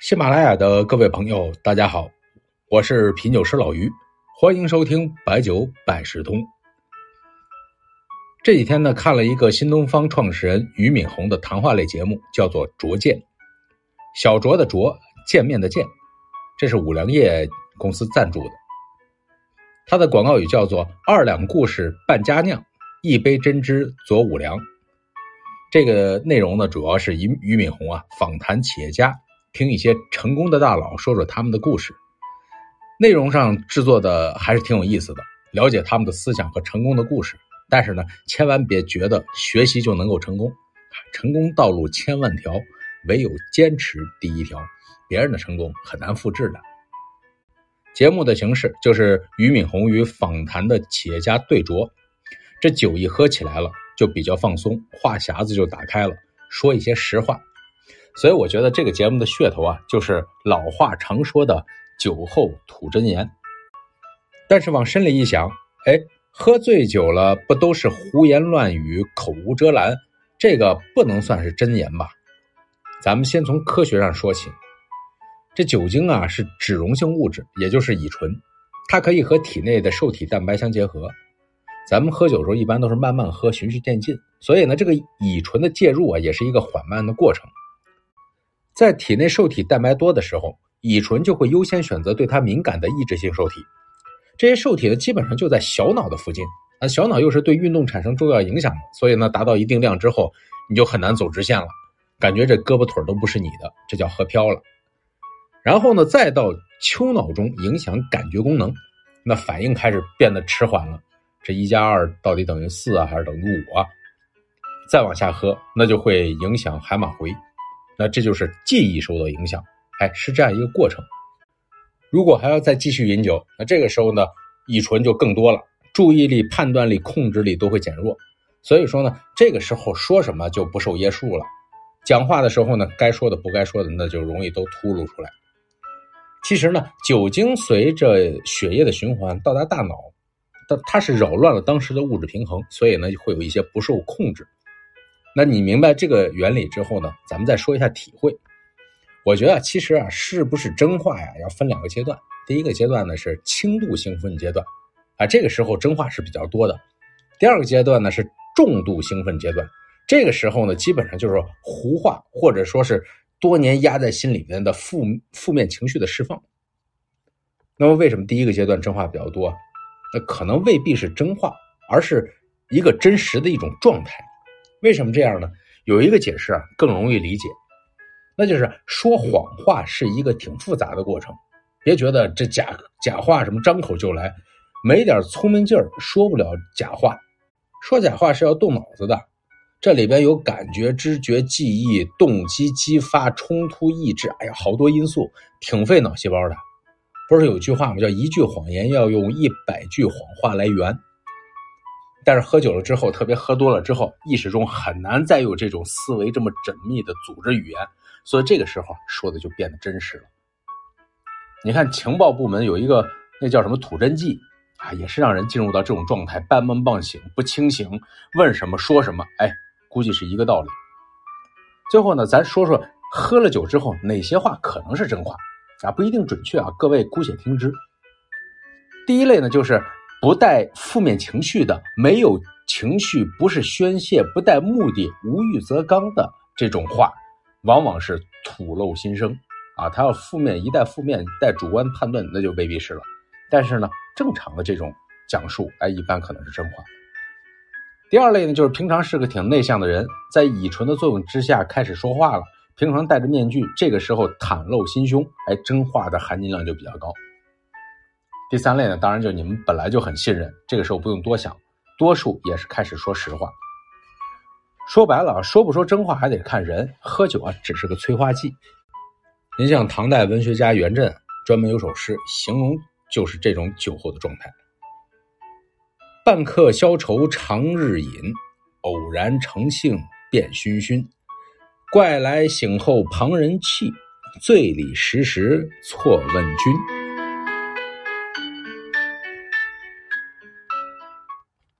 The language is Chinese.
喜马拉雅的各位朋友，大家好，我是品酒师老于，欢迎收听白酒百事通。这几天呢，看了一个新东方创始人俞敏洪的谈话类节目，叫做《卓见》，小卓的卓，见面的见，这是五粮液公司赞助的。他的广告语叫做“二两故事半佳酿，一杯真知佐五粮”。这个内容呢，主要是俞俞敏洪啊访谈企业家。听一些成功的大佬说说他们的故事，内容上制作的还是挺有意思的，了解他们的思想和成功的故事。但是呢，千万别觉得学习就能够成功，成功道路千万条，唯有坚持第一条。别人的成功很难复制的。节目的形式就是俞敏洪与访谈的企业家对酌，这酒一喝起来了，就比较放松，话匣子就打开了，说一些实话。所以我觉得这个节目的噱头啊，就是老话常说的“酒后吐真言”。但是往深里一想，哎，喝醉酒了不都是胡言乱语、口无遮拦？这个不能算是真言吧？咱们先从科学上说起。这酒精啊是脂溶性物质，也就是乙醇，它可以和体内的受体蛋白相结合。咱们喝酒的时候一般都是慢慢喝，循序渐进，所以呢，这个乙醇的介入啊也是一个缓慢的过程。在体内受体蛋白多的时候，乙醇就会优先选择对它敏感的抑制性受体。这些受体呢，基本上就在小脑的附近。那小脑又是对运动产生重要影响的，所以呢，达到一定量之后，你就很难走直线了，感觉这胳膊腿都不是你的，这叫喝飘了。然后呢，再到丘脑中影响感觉功能，那反应开始变得迟缓了。这一加二到底等于四啊，还是等于五啊？再往下喝，那就会影响海马回。那这就是记忆受到影响，哎，是这样一个过程。如果还要再继续饮酒，那这个时候呢，乙醇就更多了，注意力、判断力、控制力都会减弱。所以说呢，这个时候说什么就不受约束了。讲话的时候呢，该说的不该说的，那就容易都秃噜出来。其实呢，酒精随着血液的循环到达大脑，它它是扰乱了当时的物质平衡，所以呢，会有一些不受控制。那你明白这个原理之后呢？咱们再说一下体会。我觉得其实啊，是不是真话呀，要分两个阶段。第一个阶段呢是轻度兴奋阶段，啊，这个时候真话是比较多的。第二个阶段呢是重度兴奋阶段，这个时候呢基本上就是胡话，或者说是多年压在心里面的负负面情绪的释放。那么为什么第一个阶段真话比较多？那可能未必是真话，而是一个真实的一种状态。为什么这样呢？有一个解释啊，更容易理解，那就是说谎话是一个挺复杂的过程。别觉得这假假话什么张口就来，没点聪明劲儿说不了假话。说假话是要动脑子的，这里边有感觉、知觉、记忆、动机、激发、冲突、意志，哎呀，好多因素，挺费脑细胞的。不是有句话吗？叫一句谎言要用一百句谎话来圆。但是喝酒了之后，特别喝多了之后，意识中很难再有这种思维这么缜密的组织语言，所以这个时候说的就变得真实了。你看情报部门有一个那叫什么吐真剂啊，也是让人进入到这种状态，半梦半醒，不清醒，问什么说什么，哎，估计是一个道理。最后呢，咱说说喝了酒之后哪些话可能是真话啊，不一定准确啊，各位姑且听之。第一类呢，就是。不带负面情绪的，没有情绪，不是宣泄，不带目的，无欲则刚的这种话，往往是吐露心声啊。他要负面，一带负面，带主观判断，那就未必是了。但是呢，正常的这种讲述，哎，一般可能是真话。第二类呢，就是平常是个挺内向的人，在乙醇的作用之下开始说话了，平常戴着面具，这个时候袒露心胸，哎，真话的含金量就比较高。第三类呢，当然就你们本来就很信任，这个时候不用多想，多数也是开始说实话。说白了，说不说真话还得看人，喝酒啊只是个催化剂。您像唐代文学家元稹，专门有首诗形容就是这种酒后的状态：半客消愁长日饮，偶然成兴便醺醺。怪来醒后旁人泣，醉里时时错问君。